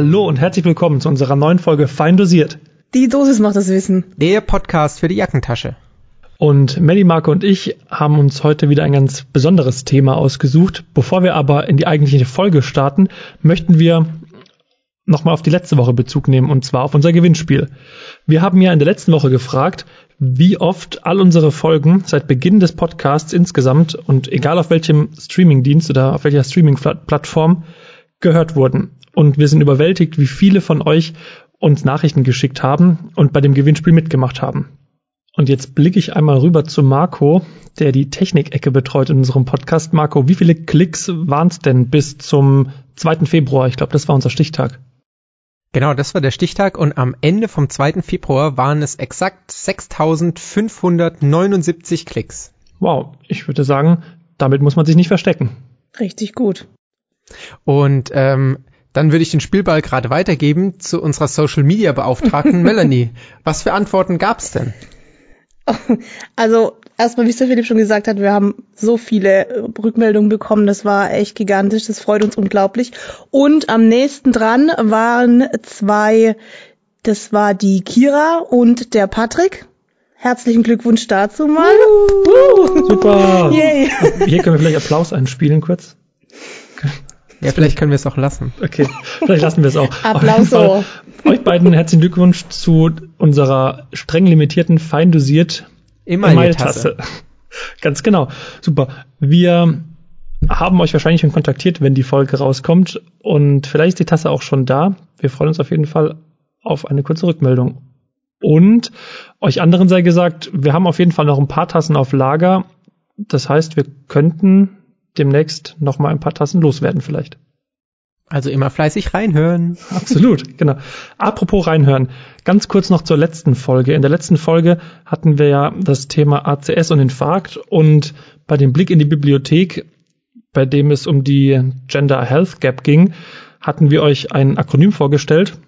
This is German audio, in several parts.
Hallo und herzlich willkommen zu unserer neuen Folge Fein dosiert. Die Dosis macht das Wissen. Der Podcast für die Jackentasche. Und Melly, Marco und ich haben uns heute wieder ein ganz besonderes Thema ausgesucht. Bevor wir aber in die eigentliche Folge starten, möchten wir nochmal auf die letzte Woche Bezug nehmen und zwar auf unser Gewinnspiel. Wir haben ja in der letzten Woche gefragt, wie oft all unsere Folgen seit Beginn des Podcasts insgesamt und egal auf welchem Streamingdienst oder auf welcher Streaming-Plattform gehört wurden. Und wir sind überwältigt, wie viele von euch uns Nachrichten geschickt haben und bei dem Gewinnspiel mitgemacht haben. Und jetzt blicke ich einmal rüber zu Marco, der die Technikecke betreut in unserem Podcast. Marco, wie viele Klicks waren es denn bis zum 2. Februar? Ich glaube, das war unser Stichtag. Genau, das war der Stichtag und am Ende vom 2. Februar waren es exakt 6579 Klicks. Wow, ich würde sagen, damit muss man sich nicht verstecken. Richtig gut. Und ähm, dann würde ich den Spielball gerade weitergeben zu unserer Social Media Beauftragten Melanie. Was für Antworten gab's denn? Also erstmal, wie es der Philipp schon gesagt hat, wir haben so viele äh, Rückmeldungen bekommen. Das war echt gigantisch. Das freut uns unglaublich. Und am nächsten dran waren zwei, das war die Kira und der Patrick. Herzlichen Glückwunsch dazu mal. Uh, super. Yay. Hier können wir vielleicht Applaus einspielen kurz. Ja, vielleicht können wir es auch lassen. Okay, vielleicht lassen wir es auch. Applaus. Euch beiden herzlichen Glückwunsch zu unserer streng limitierten, fein dosiert Email-Tasse. Ganz genau. Super. Wir haben euch wahrscheinlich schon kontaktiert, wenn die Folge rauskommt. Und vielleicht ist die Tasse auch schon da. Wir freuen uns auf jeden Fall auf eine kurze Rückmeldung. Und euch anderen sei gesagt, wir haben auf jeden Fall noch ein paar Tassen auf Lager. Das heißt, wir könnten demnächst noch mal ein paar Tassen loswerden vielleicht. Also immer fleißig reinhören. Absolut, genau. Apropos reinhören, ganz kurz noch zur letzten Folge. In der letzten Folge hatten wir ja das Thema ACS und Infarkt und bei dem Blick in die Bibliothek, bei dem es um die Gender Health Gap ging, hatten wir euch ein Akronym vorgestellt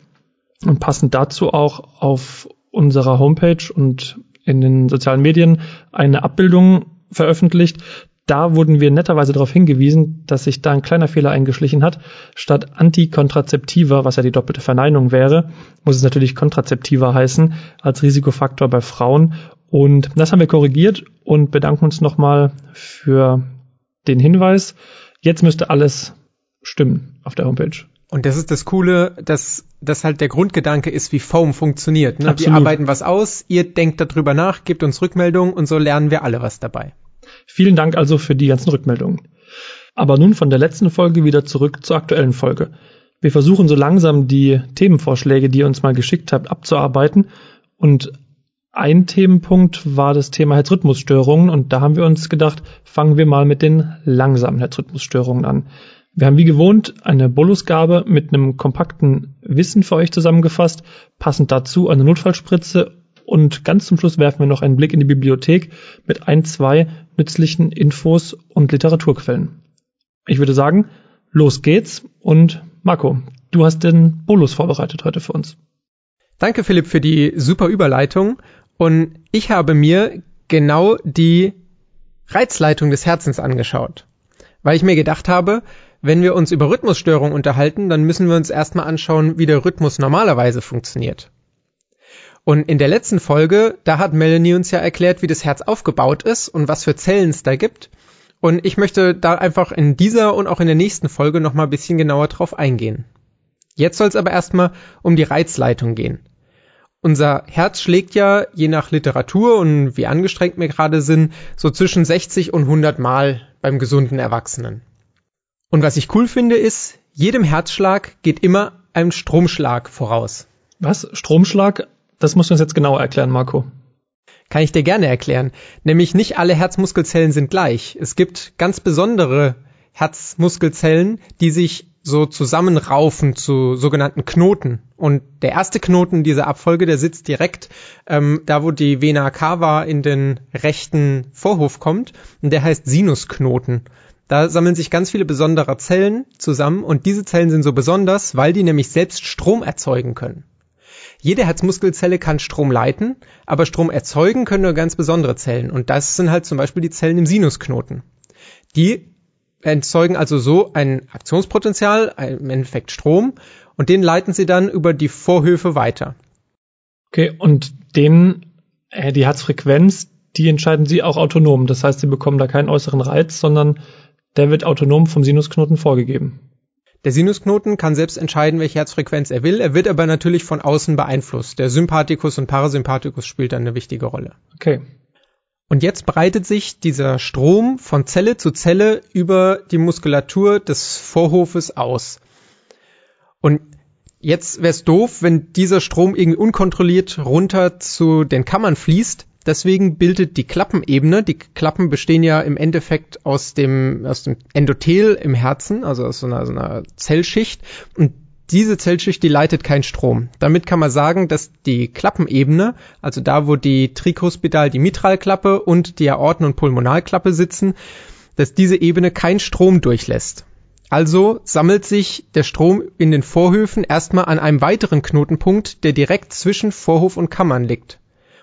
und passend dazu auch auf unserer Homepage und in den sozialen Medien eine Abbildung veröffentlicht, da wurden wir netterweise darauf hingewiesen, dass sich da ein kleiner Fehler eingeschlichen hat. Statt Antikontrazeptiva, was ja die doppelte Verneinung wäre, muss es natürlich Kontrazeptiva heißen, als Risikofaktor bei Frauen. Und das haben wir korrigiert und bedanken uns nochmal für den Hinweis. Jetzt müsste alles stimmen auf der Homepage. Und das ist das Coole, dass das halt der Grundgedanke ist, wie Foam funktioniert. Ne? Wir arbeiten was aus, ihr denkt darüber nach, gebt uns Rückmeldungen und so lernen wir alle was dabei. Vielen Dank also für die ganzen Rückmeldungen. Aber nun von der letzten Folge wieder zurück zur aktuellen Folge. Wir versuchen so langsam die Themenvorschläge, die ihr uns mal geschickt habt, abzuarbeiten. Und ein Themenpunkt war das Thema Herzrhythmusstörungen. Und da haben wir uns gedacht, fangen wir mal mit den langsamen Herzrhythmusstörungen an. Wir haben wie gewohnt eine Bolusgabe mit einem kompakten Wissen für euch zusammengefasst, passend dazu eine Notfallspritze und ganz zum Schluss werfen wir noch einen Blick in die Bibliothek mit ein, zwei nützlichen Infos und Literaturquellen. Ich würde sagen, los geht's und Marco, du hast den Bolus vorbereitet heute für uns. Danke Philipp für die super Überleitung und ich habe mir genau die Reizleitung des Herzens angeschaut, weil ich mir gedacht habe, wenn wir uns über Rhythmusstörungen unterhalten, dann müssen wir uns erstmal anschauen, wie der Rhythmus normalerweise funktioniert. Und in der letzten Folge, da hat Melanie uns ja erklärt, wie das Herz aufgebaut ist und was für Zellen es da gibt. Und ich möchte da einfach in dieser und auch in der nächsten Folge nochmal ein bisschen genauer drauf eingehen. Jetzt soll es aber erstmal um die Reizleitung gehen. Unser Herz schlägt ja, je nach Literatur und wie angestrengt wir gerade sind, so zwischen 60 und 100 Mal beim gesunden Erwachsenen. Und was ich cool finde ist, jedem Herzschlag geht immer ein Stromschlag voraus. Was? Stromschlag? Das musst du uns jetzt genauer erklären, Marco. Kann ich dir gerne erklären. Nämlich nicht alle Herzmuskelzellen sind gleich. Es gibt ganz besondere Herzmuskelzellen, die sich so zusammenraufen zu sogenannten Knoten. Und der erste Knoten dieser Abfolge, der sitzt direkt ähm, da, wo die Vena cava in den rechten Vorhof kommt. Und der heißt Sinusknoten. Da sammeln sich ganz viele besondere Zellen zusammen und diese Zellen sind so besonders, weil die nämlich selbst Strom erzeugen können. Jede Herzmuskelzelle kann Strom leiten, aber Strom erzeugen können nur ganz besondere Zellen. Und das sind halt zum Beispiel die Zellen im Sinusknoten. Die erzeugen also so ein Aktionspotenzial, im Endeffekt Strom. Und den leiten sie dann über die Vorhöfe weiter. Okay, und den, äh, die Herzfrequenz, die entscheiden sie auch autonom. Das heißt, sie bekommen da keinen äußeren Reiz, sondern der wird autonom vom Sinusknoten vorgegeben. Der Sinusknoten kann selbst entscheiden, welche Herzfrequenz er will. Er wird aber natürlich von außen beeinflusst. Der Sympathikus und Parasympathikus spielt dann eine wichtige Rolle. Okay. Und jetzt breitet sich dieser Strom von Zelle zu Zelle über die Muskulatur des Vorhofes aus. Und jetzt wäre es doof, wenn dieser Strom irgendwie unkontrolliert runter zu den Kammern fließt. Deswegen bildet die Klappenebene, die Klappen bestehen ja im Endeffekt aus dem, aus dem Endothel im Herzen, also aus so einer, so einer Zellschicht. Und diese Zellschicht, die leitet keinen Strom. Damit kann man sagen, dass die Klappenebene, also da, wo die Tricuspidal, die Mitralklappe und die Aorten- und Pulmonalklappe sitzen, dass diese Ebene keinen Strom durchlässt. Also sammelt sich der Strom in den Vorhöfen erstmal an einem weiteren Knotenpunkt, der direkt zwischen Vorhof und Kammern liegt.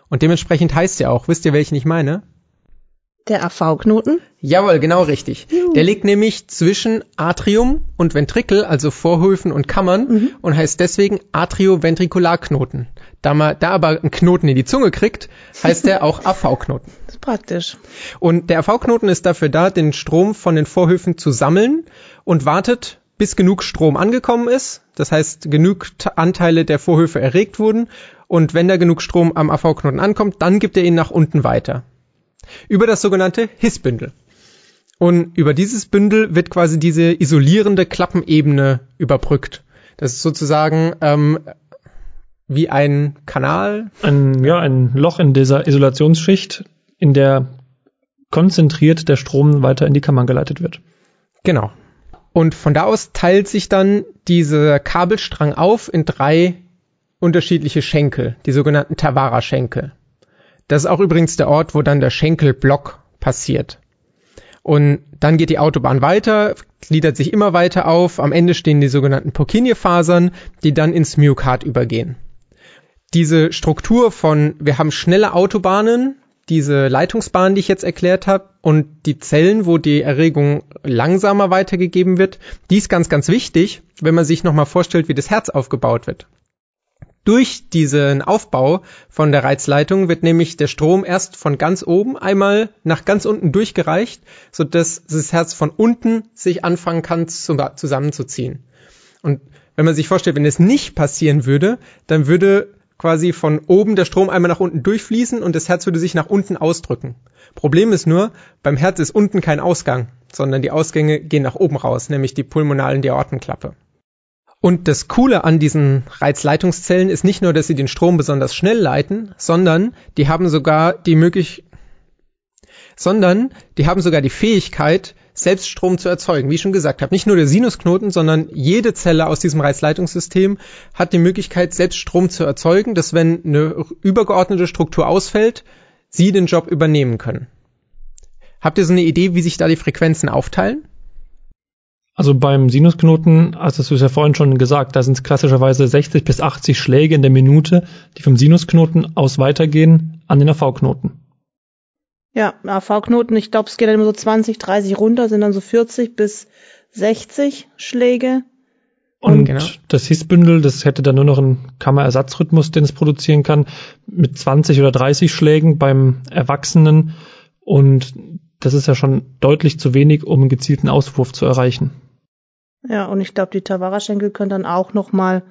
Und dementsprechend heißt er auch, wisst ihr, welchen ich meine? Der AV-Knoten? Jawohl, genau richtig. Juhu. Der liegt nämlich zwischen Atrium und Ventrikel, also Vorhöfen und Kammern, mhm. und heißt deswegen Atrioventrikularknoten. Da man da aber einen Knoten in die Zunge kriegt, heißt der auch AV-Knoten. Praktisch. Und der AV-Knoten ist dafür da, den Strom von den Vorhöfen zu sammeln und wartet, bis genug Strom angekommen ist. Das heißt, genug Anteile der Vorhöfe erregt wurden. Und wenn da genug Strom am AV-Knoten ankommt, dann gibt er ihn nach unten weiter über das sogenannte Hissbündel. Und über dieses Bündel wird quasi diese isolierende Klappenebene überbrückt. Das ist sozusagen ähm, wie ein Kanal. Ein, ja, ein Loch in dieser Isolationsschicht, in der konzentriert der Strom weiter in die Kammern geleitet wird. Genau. Und von da aus teilt sich dann dieser Kabelstrang auf in drei unterschiedliche Schenkel, die sogenannten Tavara-Schenkel. Das ist auch übrigens der Ort, wo dann der Schenkelblock passiert. Und dann geht die Autobahn weiter, gliedert sich immer weiter auf. Am Ende stehen die sogenannten Purkinje-Fasern, die dann ins Myokard übergehen. Diese Struktur von, wir haben schnelle Autobahnen, diese Leitungsbahn, die ich jetzt erklärt habe, und die Zellen, wo die Erregung langsamer weitergegeben wird, die ist ganz, ganz wichtig, wenn man sich nochmal vorstellt, wie das Herz aufgebaut wird. Durch diesen Aufbau von der Reizleitung wird nämlich der Strom erst von ganz oben einmal nach ganz unten durchgereicht, so dass das Herz von unten sich anfangen kann zusammenzuziehen. Und wenn man sich vorstellt, wenn es nicht passieren würde, dann würde quasi von oben der Strom einmal nach unten durchfließen und das Herz würde sich nach unten ausdrücken. Problem ist nur, beim Herz ist unten kein Ausgang, sondern die Ausgänge gehen nach oben raus, nämlich die pulmonalen Aortenklappe. Und das Coole an diesen Reizleitungszellen ist nicht nur, dass sie den Strom besonders schnell leiten, sondern die haben sogar die möglich, sondern die haben sogar die Fähigkeit, selbst Strom zu erzeugen. Wie ich schon gesagt habe, nicht nur der Sinusknoten, sondern jede Zelle aus diesem Reizleitungssystem hat die Möglichkeit, selbst Strom zu erzeugen, dass wenn eine übergeordnete Struktur ausfällt, sie den Job übernehmen können. Habt ihr so eine Idee, wie sich da die Frequenzen aufteilen? Also beim Sinusknoten, hast du es ja vorhin schon gesagt, da sind es klassischerweise 60 bis 80 Schläge in der Minute, die vom Sinusknoten aus weitergehen an den AV-Knoten. Ja, AV-Knoten, ich glaube, es geht dann immer so 20, 30 runter, sind dann so 40 bis 60 Schläge. Und, Und genau. das Hissbündel, das hätte dann nur noch einen Kammerersatzrhythmus, den es produzieren kann, mit 20 oder 30 Schlägen beim Erwachsenen. Und das ist ja schon deutlich zu wenig, um einen gezielten Auswurf zu erreichen. Ja, und ich glaube, die Tavara-Schenkel können dann auch noch mal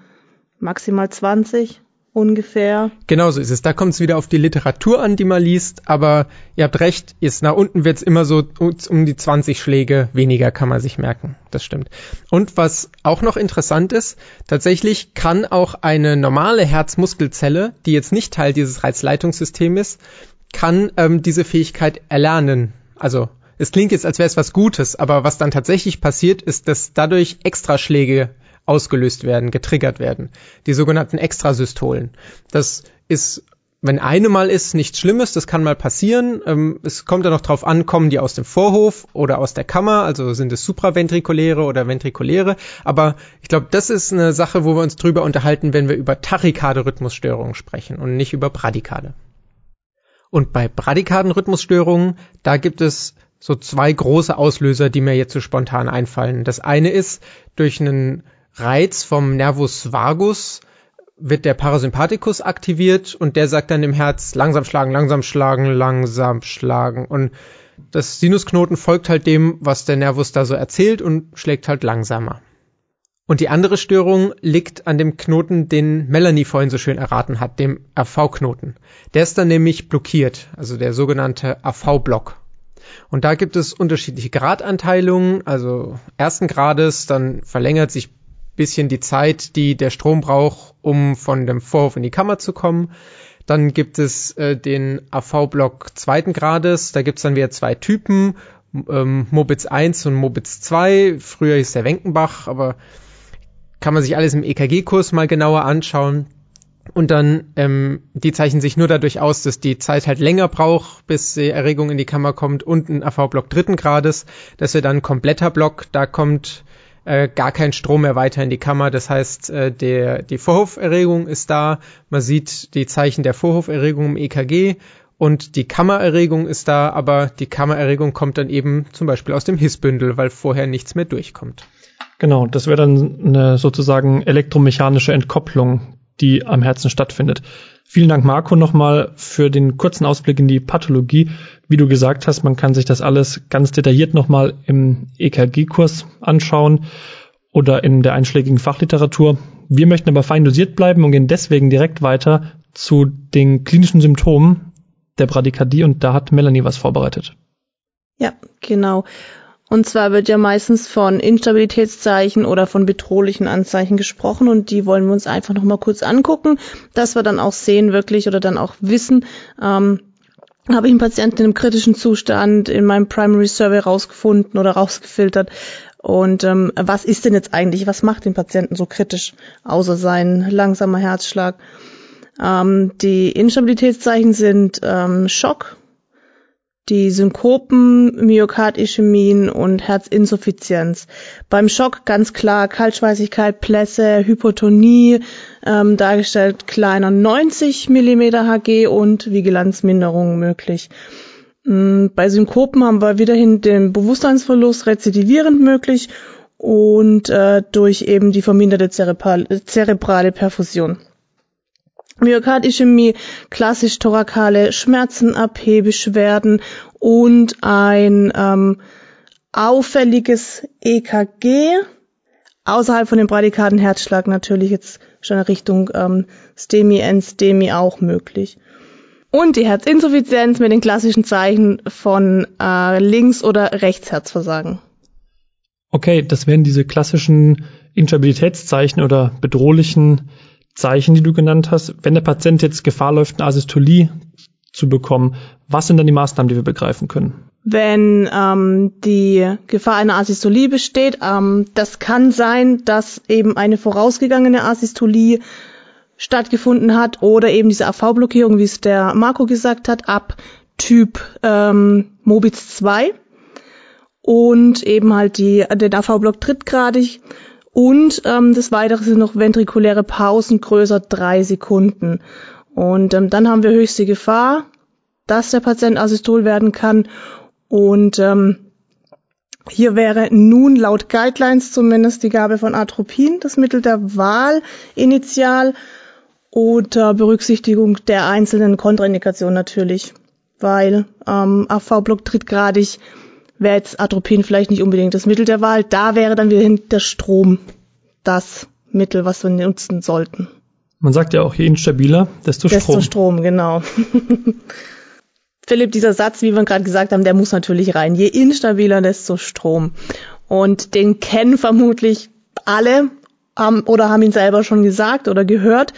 maximal 20 ungefähr. Genau so ist es. Da kommt es wieder auf die Literatur an, die man liest. Aber ihr habt recht, ist nach unten wird es immer so um die 20 Schläge weniger, kann man sich merken. Das stimmt. Und was auch noch interessant ist, tatsächlich kann auch eine normale Herzmuskelzelle, die jetzt nicht Teil dieses Reizleitungssystems ist, kann ähm, diese Fähigkeit erlernen. Also es klingt jetzt, als wäre es was Gutes, aber was dann tatsächlich passiert, ist, dass dadurch Extraschläge ausgelöst werden, getriggert werden. Die sogenannten Extrasystolen. Das ist, wenn eine mal ist, nichts Schlimmes, das kann mal passieren. Ähm, es kommt dann noch drauf an, kommen die aus dem Vorhof oder aus der Kammer, also sind es supraventrikuläre oder ventrikuläre. Aber ich glaube, das ist eine Sache, wo wir uns drüber unterhalten, wenn wir über tachykade Rhythmusstörungen sprechen und nicht über Bradykade. Und bei Bradykardenrhythmusstörungen, da gibt es so zwei große Auslöser, die mir jetzt so spontan einfallen. Das eine ist durch einen Reiz vom Nervus vagus wird der Parasympathikus aktiviert und der sagt dann dem Herz langsam schlagen, langsam schlagen, langsam schlagen und das Sinusknoten folgt halt dem, was der Nervus da so erzählt und schlägt halt langsamer. Und die andere Störung liegt an dem Knoten, den Melanie vorhin so schön erraten hat, dem AV-Knoten. Der ist dann nämlich blockiert, also der sogenannte AV-Block. Und da gibt es unterschiedliche Gradanteilungen, also ersten Grades, dann verlängert sich bisschen die Zeit, die der Strom braucht, um von dem Vorhof in die Kammer zu kommen. Dann gibt es äh, den AV-Block zweiten Grades, da gibt's dann wieder zwei Typen, ähm, Mobitz 1 und Mobitz 2. Früher hieß der Wenkenbach, aber kann man sich alles im EKG-Kurs mal genauer anschauen. Und dann, ähm, die zeichnen sich nur dadurch aus, dass die Zeit halt länger braucht, bis die Erregung in die Kammer kommt und ein AV-Block dritten Grades. Das wird dann kompletter Block. Da kommt äh, gar kein Strom mehr weiter in die Kammer. Das heißt, äh, der, die Vorhoferregung ist da. Man sieht die Zeichen der Vorhoferregung im EKG und die Kammererregung ist da, aber die Kammererregung kommt dann eben zum Beispiel aus dem Hissbündel, weil vorher nichts mehr durchkommt. Genau, das wäre dann eine sozusagen elektromechanische Entkopplung, die am Herzen stattfindet. Vielen Dank, Marco, nochmal für den kurzen Ausblick in die Pathologie. Wie du gesagt hast, man kann sich das alles ganz detailliert nochmal im EKG-Kurs anschauen oder in der einschlägigen Fachliteratur. Wir möchten aber fein dosiert bleiben und gehen deswegen direkt weiter zu den klinischen Symptomen der Bradykardie und da hat Melanie was vorbereitet. Ja, genau. Und zwar wird ja meistens von Instabilitätszeichen oder von bedrohlichen Anzeichen gesprochen und die wollen wir uns einfach nochmal kurz angucken, dass wir dann auch sehen wirklich oder dann auch wissen, ähm, habe ich einen Patienten einem kritischen Zustand in meinem Primary Survey rausgefunden oder rausgefiltert. Und ähm, was ist denn jetzt eigentlich, was macht den Patienten so kritisch, außer sein langsamer Herzschlag? Ähm, die Instabilitätszeichen sind ähm, Schock, die Synkopen, Myokardischämien und Herzinsuffizienz. Beim Schock ganz klar Kaltschweißigkeit, Plässe, Hypotonie, ähm, dargestellt kleiner 90 mm Hg und Vigilanzminderung möglich. Ähm, bei Synkopen haben wir wiederhin den Bewusstseinsverlust rezidivierend möglich und äh, durch eben die verminderte zerebrale Perfusion. Myokardischämie, klassisch thorakale Schmerzen, AP, Beschwerden und ein ähm, auffälliges EKG außerhalb von dem Bradikaden Herzschlag natürlich jetzt schon in Richtung ähm, STEMI, NSTEMI auch möglich. Und die Herzinsuffizienz mit den klassischen Zeichen von äh, Links- oder Rechtsherzversagen. Okay, das wären diese klassischen Instabilitätszeichen oder bedrohlichen Zeichen, die du genannt hast. Wenn der Patient jetzt Gefahr läuft, eine Asystolie zu bekommen, was sind dann die Maßnahmen, die wir begreifen können? Wenn ähm, die Gefahr einer Asystolie besteht, ähm, das kann sein, dass eben eine vorausgegangene Asystolie stattgefunden hat oder eben diese AV-Blockierung, wie es der Marco gesagt hat, ab Typ ähm, Mobitz 2 und eben halt die, den AV-Block drittgradig und ähm, des Weiteren sind noch ventrikuläre Pausen größer drei Sekunden. Und ähm, dann haben wir höchste Gefahr, dass der Patient asystol werden kann. Und ähm, hier wäre nun laut Guidelines zumindest die Gabe von Atropin das Mittel der Wahl initial oder Berücksichtigung der einzelnen Kontraindikationen natürlich, weil ähm, AV-Block drittgradig wäre jetzt Atropin vielleicht nicht unbedingt das Mittel der Wahl. Da wäre dann wieder der Strom das Mittel, was wir nutzen sollten. Man sagt ja auch, je instabiler, desto, desto Strom. Desto Strom, genau. Philipp, dieser Satz, wie wir gerade gesagt haben, der muss natürlich rein. Je instabiler, desto Strom. Und den kennen vermutlich alle haben, oder haben ihn selber schon gesagt oder gehört.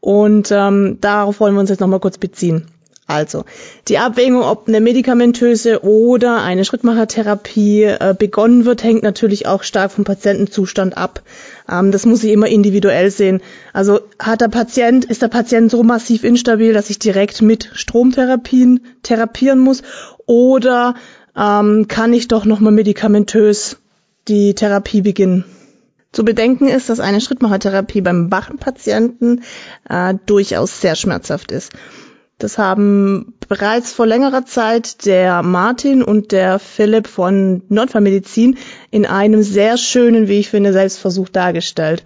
Und ähm, darauf wollen wir uns jetzt nochmal kurz beziehen. Also, die Abwägung, ob eine medikamentöse oder eine Schrittmachertherapie äh, begonnen wird, hängt natürlich auch stark vom Patientenzustand ab. Ähm, das muss ich immer individuell sehen. Also hat der Patient, ist der Patient so massiv instabil, dass ich direkt mit Stromtherapien therapieren muss oder ähm, kann ich doch nochmal medikamentös die Therapie beginnen? Zu bedenken ist, dass eine Schrittmachertherapie beim wachen Patienten äh, durchaus sehr schmerzhaft ist. Das haben bereits vor längerer Zeit der Martin und der Philipp von Notfallmedizin in einem sehr schönen, wie ich finde, Selbstversuch dargestellt.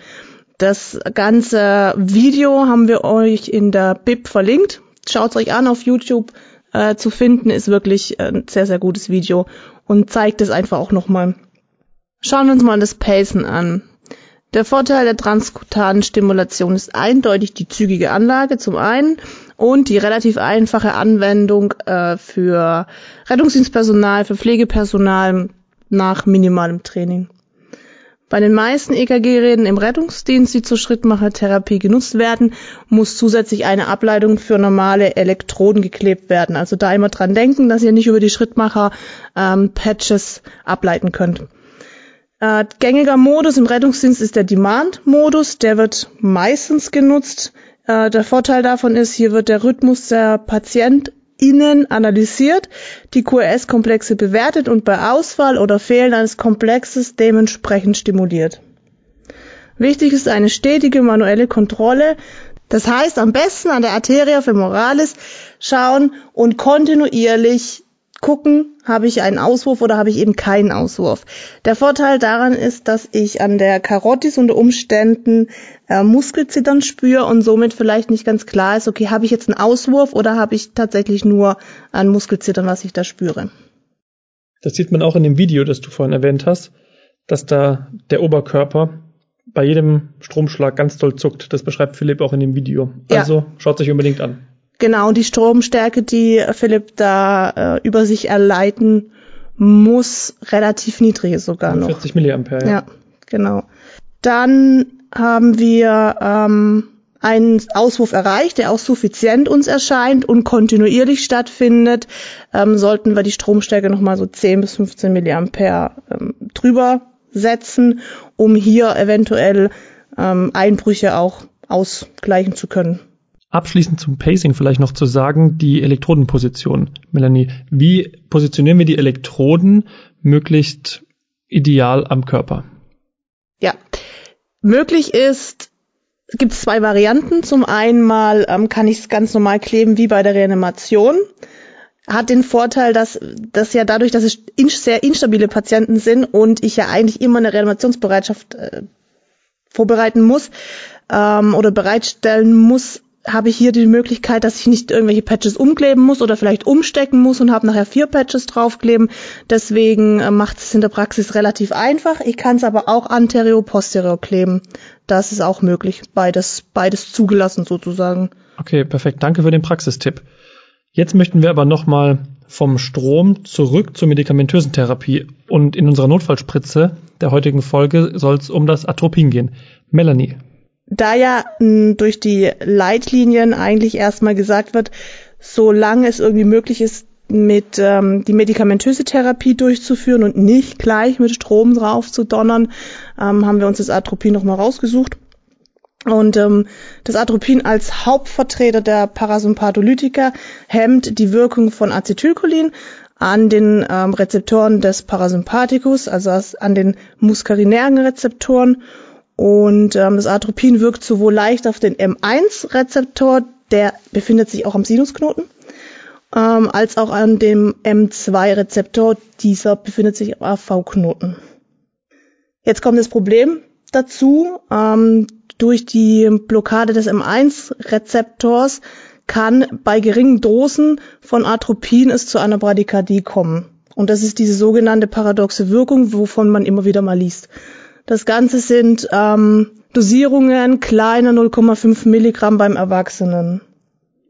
Das ganze Video haben wir euch in der Bib verlinkt. Schaut euch an auf YouTube äh, zu finden, ist wirklich ein sehr, sehr gutes Video und zeigt es einfach auch nochmal. Schauen wir uns mal das Pacen an. Der Vorteil der transkutanen Stimulation ist eindeutig die zügige Anlage zum einen und die relativ einfache Anwendung äh, für Rettungsdienstpersonal, für Pflegepersonal nach minimalem Training. Bei den meisten EKG-Geräten im Rettungsdienst, die zur Schrittmachertherapie genutzt werden, muss zusätzlich eine Ableitung für normale Elektroden geklebt werden. Also da immer dran denken, dass ihr nicht über die Schrittmacher-Patches ähm, ableiten könnt. Äh, gängiger Modus im Rettungsdienst ist der Demand-Modus. Der wird meistens genutzt. Äh, der Vorteil davon ist, hier wird der Rhythmus der PatientInnen analysiert, die QRS-Komplexe bewertet und bei Ausfall oder Fehlen eines Komplexes dementsprechend stimuliert. Wichtig ist eine stetige manuelle Kontrolle. Das heißt, am besten an der Arteria femoralis schauen und kontinuierlich gucken, habe ich einen Auswurf oder habe ich eben keinen Auswurf. Der Vorteil daran ist, dass ich an der Karotis unter Umständen äh, Muskelzittern spüre und somit vielleicht nicht ganz klar ist, okay, habe ich jetzt einen Auswurf oder habe ich tatsächlich nur ein Muskelzittern, was ich da spüre. Das sieht man auch in dem Video, das du vorhin erwähnt hast, dass da der Oberkörper bei jedem Stromschlag ganz doll zuckt. Das beschreibt Philipp auch in dem Video. Also ja. schaut sich unbedingt an. Genau, die Stromstärke, die Philipp da äh, über sich erleiten muss, relativ niedrig ist sogar 40 noch. 40 Milliampere, ja. Ja, genau. Dann haben wir ähm, einen Auswurf erreicht, der auch suffizient uns erscheint und kontinuierlich stattfindet. Ähm, sollten wir die Stromstärke nochmal so 10 bis 15 Milliampere ähm, drüber setzen, um hier eventuell ähm, Einbrüche auch ausgleichen zu können. Abschließend zum Pacing vielleicht noch zu sagen, die Elektrodenposition. Melanie, wie positionieren wir die Elektroden möglichst ideal am Körper? Ja, möglich ist, es gibt zwei Varianten. Zum einen mal ähm, kann ich es ganz normal kleben wie bei der Reanimation. Hat den Vorteil, dass, dass ja dadurch, dass es in, sehr instabile Patienten sind und ich ja eigentlich immer eine Reanimationsbereitschaft äh, vorbereiten muss ähm, oder bereitstellen muss, habe ich hier die Möglichkeit, dass ich nicht irgendwelche Patches umkleben muss oder vielleicht umstecken muss und habe nachher vier Patches draufkleben. Deswegen äh, macht es in der Praxis relativ einfach. Ich kann es aber auch anterior, posterior kleben. Das ist auch möglich. Beides, beides zugelassen sozusagen. Okay, perfekt. Danke für den Praxistipp. Jetzt möchten wir aber nochmal vom Strom zurück zur medikamentösen Therapie. Und in unserer Notfallspritze der heutigen Folge soll es um das Atropin gehen. Melanie, da ja mh, durch die Leitlinien eigentlich erstmal gesagt wird, solange es irgendwie möglich ist, mit ähm, die medikamentöse Therapie durchzuführen und nicht gleich mit Strom drauf zu donnern, ähm, haben wir uns das Atropin nochmal rausgesucht. Und ähm, das Atropin als Hauptvertreter der Parasympatholytika hemmt die Wirkung von Acetylcholin an den ähm, Rezeptoren des Parasympathikus, also an den muskarinären Rezeptoren und ähm, das Atropin wirkt sowohl leicht auf den M1-Rezeptor, der befindet sich auch am Sinusknoten, ähm, als auch an dem M2-Rezeptor, dieser befindet sich am AV-Knoten. Jetzt kommt das Problem dazu, ähm, durch die Blockade des M1-Rezeptors kann bei geringen Dosen von Atropin es zu einer Bradykardie kommen. Und das ist diese sogenannte paradoxe Wirkung, wovon man immer wieder mal liest. Das Ganze sind ähm, Dosierungen kleiner 0,5 Milligramm beim Erwachsenen.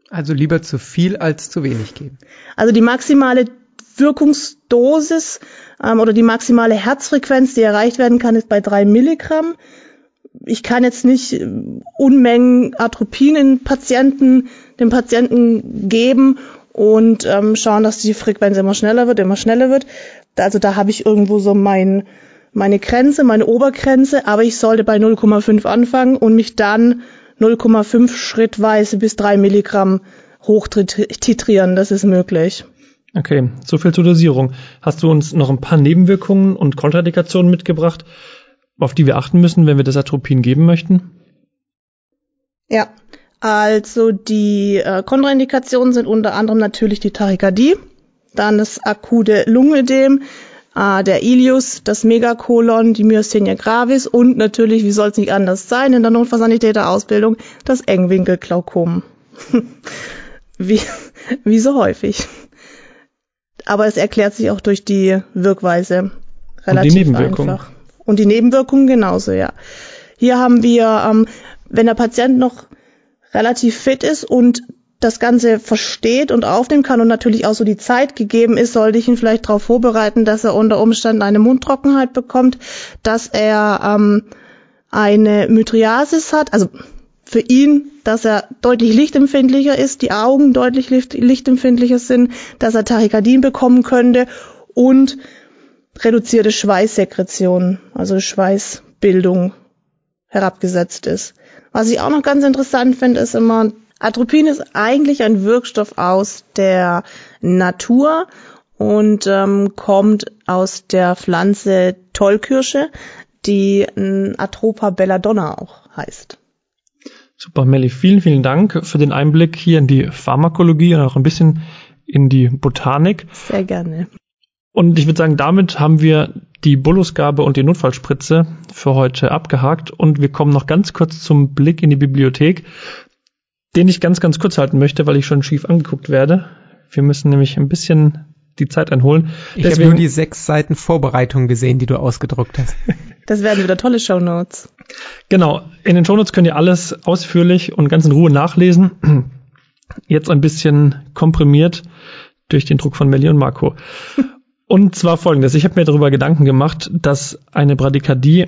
Also lieber zu viel als zu wenig geben. Also die maximale Wirkungsdosis ähm, oder die maximale Herzfrequenz, die erreicht werden kann, ist bei drei Milligramm. Ich kann jetzt nicht äh, Unmengen Atropin in Patienten, den Patienten geben und ähm, schauen, dass die Frequenz immer schneller wird, immer schneller wird. Also da habe ich irgendwo so mein meine Grenze, meine Obergrenze, aber ich sollte bei 0,5 anfangen und mich dann 0,5 schrittweise bis 3 Milligramm hochtitrieren. Das ist möglich. Okay, so viel zur Dosierung. Hast du uns noch ein paar Nebenwirkungen und Kontraindikationen mitgebracht, auf die wir achten müssen, wenn wir das Atropin geben möchten? Ja, Also die äh, Kontraindikationen sind unter anderem natürlich die Tachykardie, dann das akute Lungenödem, äh, der Ilius, das Megakolon, die Myasthenia gravis und natürlich, wie soll es nicht anders sein, in der Notfallsanitäterausbildung, das Engwinkelglaukom. wie, wie so häufig. Aber es erklärt sich auch durch die Wirkweise relativ und die Nebenwirkungen. einfach. Und die Nebenwirkungen genauso, ja. Hier haben wir, ähm, wenn der Patient noch relativ fit ist und das Ganze versteht und aufnehmen kann und natürlich auch so die Zeit gegeben ist, sollte ich ihn vielleicht darauf vorbereiten, dass er unter Umständen eine Mundtrockenheit bekommt, dass er ähm, eine Mytriasis hat, also für ihn, dass er deutlich lichtempfindlicher ist, die Augen deutlich licht, lichtempfindlicher sind, dass er Tachykardien bekommen könnte und reduzierte Schweißsekretion, also Schweißbildung herabgesetzt ist. Was ich auch noch ganz interessant finde, ist immer, Atropin ist eigentlich ein Wirkstoff aus der Natur und ähm, kommt aus der Pflanze Tollkirsche, die Atropa belladonna auch heißt. Super, Melly, vielen, vielen Dank für den Einblick hier in die Pharmakologie und auch ein bisschen in die Botanik. Sehr gerne. Und ich würde sagen, damit haben wir die Bollusgabe und die Notfallspritze für heute abgehakt und wir kommen noch ganz kurz zum Blick in die Bibliothek, den ich ganz, ganz kurz halten möchte, weil ich schon schief angeguckt werde. Wir müssen nämlich ein bisschen die Zeit einholen. Ich habe nur die sechs Seiten Vorbereitung gesehen, die du ausgedruckt hast. Das werden wieder tolle Shownotes. Genau. In den Shownotes könnt ihr alles ausführlich und ganz in Ruhe nachlesen. Jetzt ein bisschen komprimiert durch den Druck von Melli und Marco. Und zwar folgendes. Ich habe mir darüber Gedanken gemacht, dass eine Bradykardie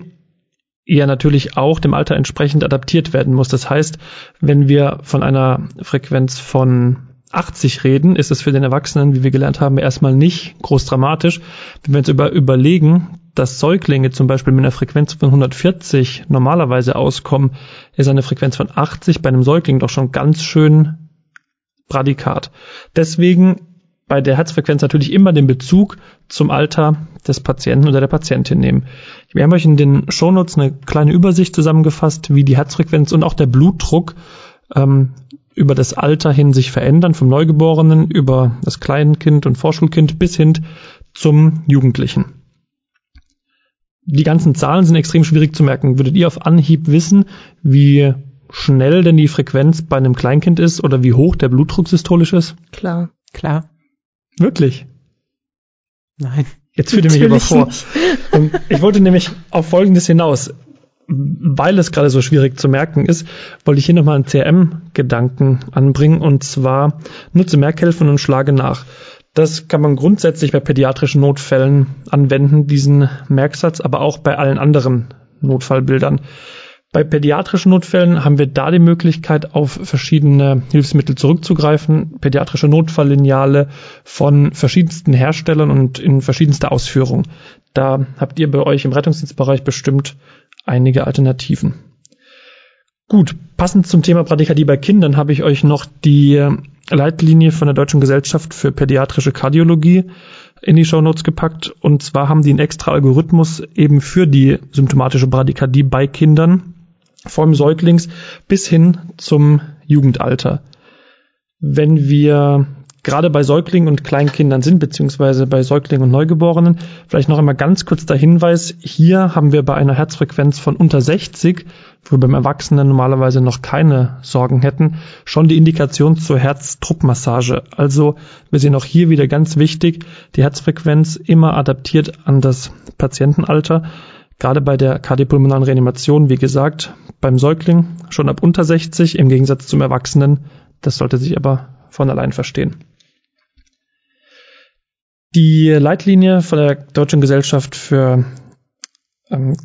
eher natürlich auch dem Alter entsprechend adaptiert werden muss. Das heißt, wenn wir von einer Frequenz von 80 reden, ist es für den Erwachsenen, wie wir gelernt haben, erstmal nicht groß dramatisch. Wenn wir uns über überlegen, dass Säuglinge zum Beispiel mit einer Frequenz von 140 normalerweise auskommen, ist eine Frequenz von 80 bei einem Säugling doch schon ganz schön Bradikat. Deswegen bei der Herzfrequenz natürlich immer den Bezug zum Alter des Patienten oder der Patientin nehmen. Wir haben euch in den Shownotes eine kleine Übersicht zusammengefasst, wie die Herzfrequenz und auch der Blutdruck ähm, über das Alter hin sich verändern, vom Neugeborenen über das Kleinkind und Vorschulkind bis hin zum Jugendlichen. Die ganzen Zahlen sind extrem schwierig zu merken. Würdet ihr auf Anhieb wissen, wie schnell denn die Frequenz bei einem Kleinkind ist oder wie hoch der Blutdruck systolisch ist? Klar. Klar. Wirklich? Nein. Jetzt führt ihr mich aber vor. ich wollte nämlich auf Folgendes hinaus. Weil es gerade so schwierig zu merken ist, wollte ich hier nochmal einen CRM-Gedanken anbringen und zwar nutze Merkhelfen und schlage nach. Das kann man grundsätzlich bei pädiatrischen Notfällen anwenden, diesen Merksatz, aber auch bei allen anderen Notfallbildern. Bei pädiatrischen Notfällen haben wir da die Möglichkeit, auf verschiedene Hilfsmittel zurückzugreifen. Pädiatrische Notfalllineale von verschiedensten Herstellern und in verschiedenster Ausführung. Da habt ihr bei euch im Rettungsdienstbereich bestimmt einige Alternativen. Gut, passend zum Thema Bradykardie bei Kindern habe ich euch noch die Leitlinie von der Deutschen Gesellschaft für Pädiatrische Kardiologie in die Show Notes gepackt. Und zwar haben die einen extra Algorithmus eben für die symptomatische Bradykardie bei Kindern vom Säuglings bis hin zum Jugendalter. Wenn wir gerade bei Säuglingen und Kleinkindern sind, beziehungsweise bei Säuglingen und Neugeborenen, vielleicht noch einmal ganz kurz der Hinweis, hier haben wir bei einer Herzfrequenz von unter 60, wo wir beim Erwachsenen normalerweise noch keine Sorgen hätten, schon die Indikation zur Herzdruckmassage. Also wir sehen auch hier wieder ganz wichtig, die Herzfrequenz immer adaptiert an das Patientenalter. Gerade bei der kardiopulmonalen Reanimation, wie gesagt, beim Säugling schon ab unter 60 im Gegensatz zum Erwachsenen. Das sollte sich aber von allein verstehen. Die Leitlinie von der Deutschen Gesellschaft für ähm,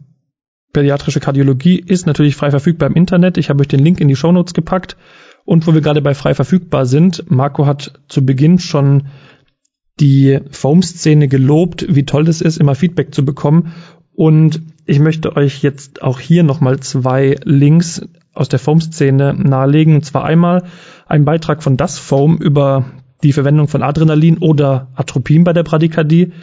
pädiatrische Kardiologie ist natürlich frei verfügbar im Internet. Ich habe euch den Link in die Shownotes gepackt. Und wo wir gerade bei frei verfügbar sind, Marco hat zu Beginn schon die Foam-Szene gelobt, wie toll es ist, immer Feedback zu bekommen. Und ich möchte euch jetzt auch hier nochmal zwei Links aus der Foam-Szene nahelegen. Und zwar einmal ein Beitrag von Das Foam über die Verwendung von Adrenalin oder Atropin bei der Bradykardie.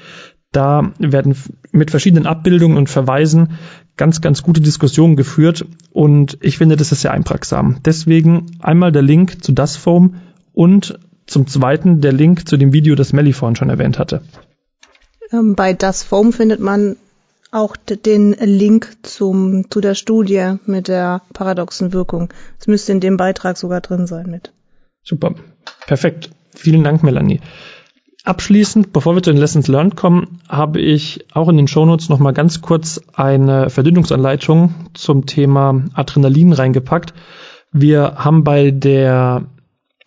Da werden mit verschiedenen Abbildungen und Verweisen ganz, ganz gute Diskussionen geführt und ich finde, das ist sehr einprägsam. Deswegen einmal der Link zu das Foam und zum zweiten der Link zu dem Video, das Melly vorhin schon erwähnt hatte. Ähm, bei das Foam findet man auch den Link zum, zu der Studie mit der paradoxen Wirkung. Es müsste in dem Beitrag sogar drin sein mit. Super. Perfekt. Vielen Dank, Melanie. Abschließend, bevor wir zu den Lessons Learned kommen, habe ich auch in den Shownotes noch mal ganz kurz eine Verdünnungsanleitung zum Thema Adrenalin reingepackt. Wir haben bei der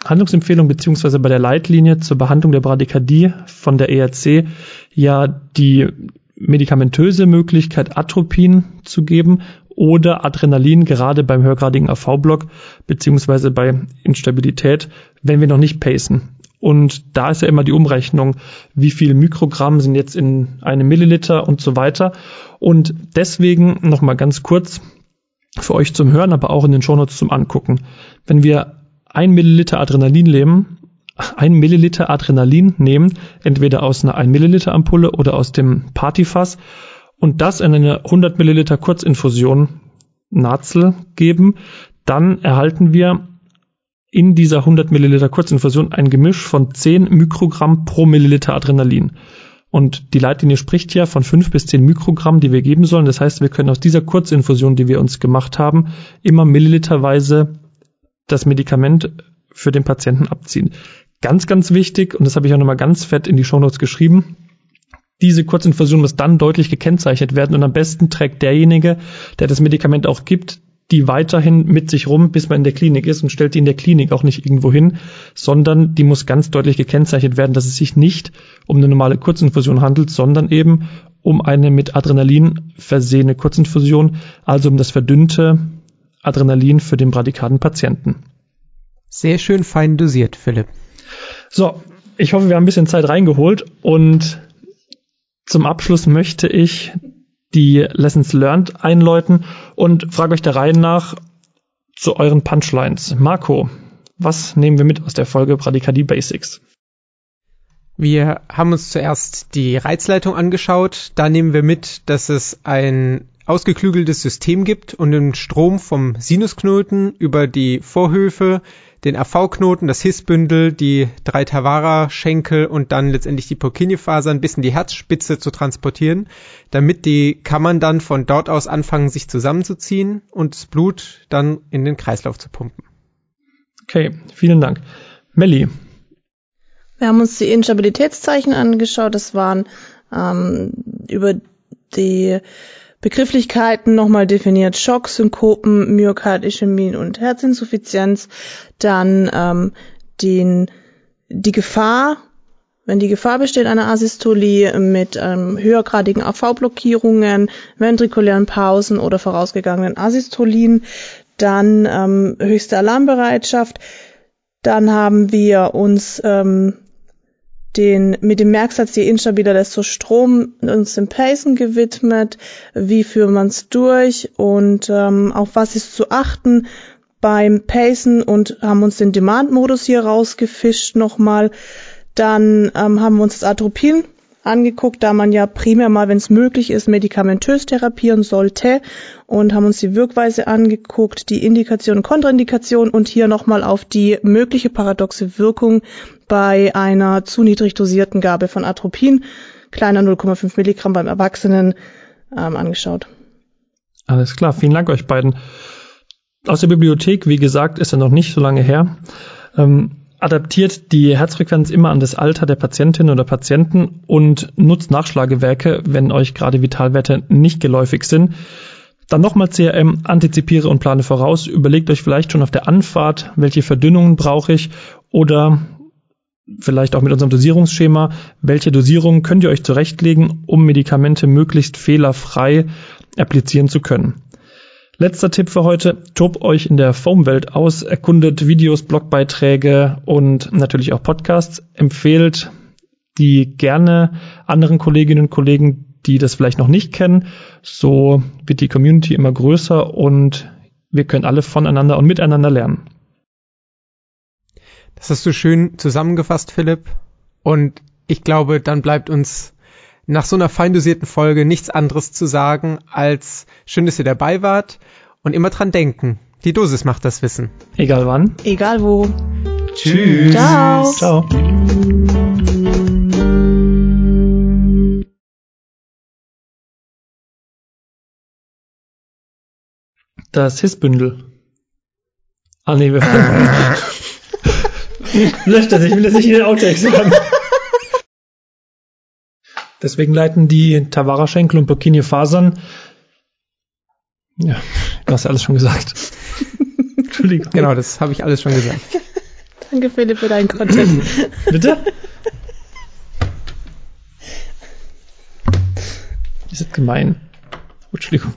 Handlungsempfehlung beziehungsweise bei der Leitlinie zur Behandlung der Bradykardie von der ERC ja die medikamentöse Möglichkeit, Atropin zu geben oder Adrenalin, gerade beim höhergradigen AV-Block, beziehungsweise bei Instabilität, wenn wir noch nicht pacen. Und da ist ja immer die Umrechnung, wie viel Mikrogramm sind jetzt in einem Milliliter und so weiter. Und deswegen nochmal ganz kurz für euch zum Hören, aber auch in den Shownotes zum Angucken. Wenn wir ein Milliliter Adrenalin nehmen, ein Milliliter Adrenalin nehmen, entweder aus einer 1 Milliliter Ampulle oder aus dem Partyfass und das in eine 100 Milliliter Kurzinfusion Nazel geben, dann erhalten wir in dieser 100 Milliliter Kurzinfusion ein Gemisch von 10 Mikrogramm pro Milliliter Adrenalin. Und die Leitlinie spricht ja von 5 bis 10 Mikrogramm, die wir geben sollen. Das heißt, wir können aus dieser Kurzinfusion, die wir uns gemacht haben, immer milliliterweise das Medikament für den Patienten abziehen. Ganz, ganz wichtig, und das habe ich auch nochmal ganz fett in die Shownotes geschrieben, diese Kurzinfusion muss dann deutlich gekennzeichnet werden und am besten trägt derjenige, der das Medikament auch gibt, die weiterhin mit sich rum, bis man in der Klinik ist und stellt die in der Klinik auch nicht irgendwo hin, sondern die muss ganz deutlich gekennzeichnet werden, dass es sich nicht um eine normale Kurzinfusion handelt, sondern eben um eine mit Adrenalin versehene Kurzinfusion, also um das verdünnte Adrenalin für den bradikaden Patienten. Sehr schön fein dosiert, Philipp. So, ich hoffe, wir haben ein bisschen Zeit reingeholt und zum Abschluss möchte ich die Lessons Learned einläuten und frage euch der Reihe nach zu euren Punchlines. Marco, was nehmen wir mit aus der Folge Bradykardie Basics? Wir haben uns zuerst die Reizleitung angeschaut. Da nehmen wir mit, dass es ein ausgeklügeltes System gibt und den Strom vom Sinusknoten über die Vorhöfe den AV-Knoten, das Hissbündel, die drei Tavara-Schenkel und dann letztendlich die Purkinje-Fasern bis in die Herzspitze zu transportieren, damit die Kammern dann von dort aus anfangen, sich zusammenzuziehen und das Blut dann in den Kreislauf zu pumpen. Okay, vielen Dank. Melli. Wir haben uns die Instabilitätszeichen angeschaut. Das waren ähm, über die Begrifflichkeiten nochmal definiert. Schock, Synkopen, Myokardischämie und Herzinsuffizienz. Dann ähm, den, die Gefahr, wenn die Gefahr besteht einer Asystolie mit ähm, höhergradigen AV-Blockierungen, ventrikulären Pausen oder vorausgegangenen Asystolien. Dann ähm, höchste Alarmbereitschaft. Dann haben wir uns ähm, den, mit dem Merksatz, je instabiler, desto Strom uns dem Pacen gewidmet, wie führt man es durch? Und ähm, auf was ist zu achten? Beim Pacen und haben uns den Demand-Modus hier rausgefischt nochmal. Dann ähm, haben wir uns das Atropin angeguckt, da man ja primär mal, wenn es möglich ist, medikamentös therapieren sollte und haben uns die Wirkweise angeguckt, die Indikation und Kontraindikation und hier nochmal auf die mögliche paradoxe Wirkung bei einer zu niedrig dosierten Gabe von Atropin, kleiner 0,5 Milligramm beim Erwachsenen, ähm, angeschaut. Alles klar, vielen Dank euch beiden. Aus der Bibliothek, wie gesagt, ist ja noch nicht so lange her. Ähm, adaptiert die Herzfrequenz immer an das Alter der Patientin oder Patienten und nutzt Nachschlagewerke, wenn euch gerade Vitalwerte nicht geläufig sind. Dann nochmal CRM, antizipiere und plane voraus. Überlegt euch vielleicht schon auf der Anfahrt, welche Verdünnungen brauche ich oder vielleicht auch mit unserem Dosierungsschema, welche Dosierungen könnt ihr euch zurechtlegen, um Medikamente möglichst fehlerfrei applizieren zu können. Letzter Tipp für heute, tobt euch in der Foam-Welt aus, erkundet Videos, Blogbeiträge und natürlich auch Podcasts, empfehlt die gerne anderen Kolleginnen und Kollegen, die das vielleicht noch nicht kennen. So wird die Community immer größer und wir können alle voneinander und miteinander lernen. Das hast du schön zusammengefasst, Philipp. Und ich glaube, dann bleibt uns nach so einer feindosierten Folge nichts anderes zu sagen, als schön, dass ihr dabei wart und immer dran denken. Die Dosis macht das Wissen. Egal wann. Egal wo. Tschüss. Ciao. Ciao. Das Hissbündel. Ah nee, wir Löscht das, ich will das nicht in den Outtakes haben. Deswegen leiten die Tavara-Schenkel und Burkini Fasern. Ja, du hast ja alles schon gesagt. Entschuldigung. Genau, das habe ich alles schon gesagt. Danke, Philipp, für deinen Content. Bitte? Ihr seid gemein. Entschuldigung.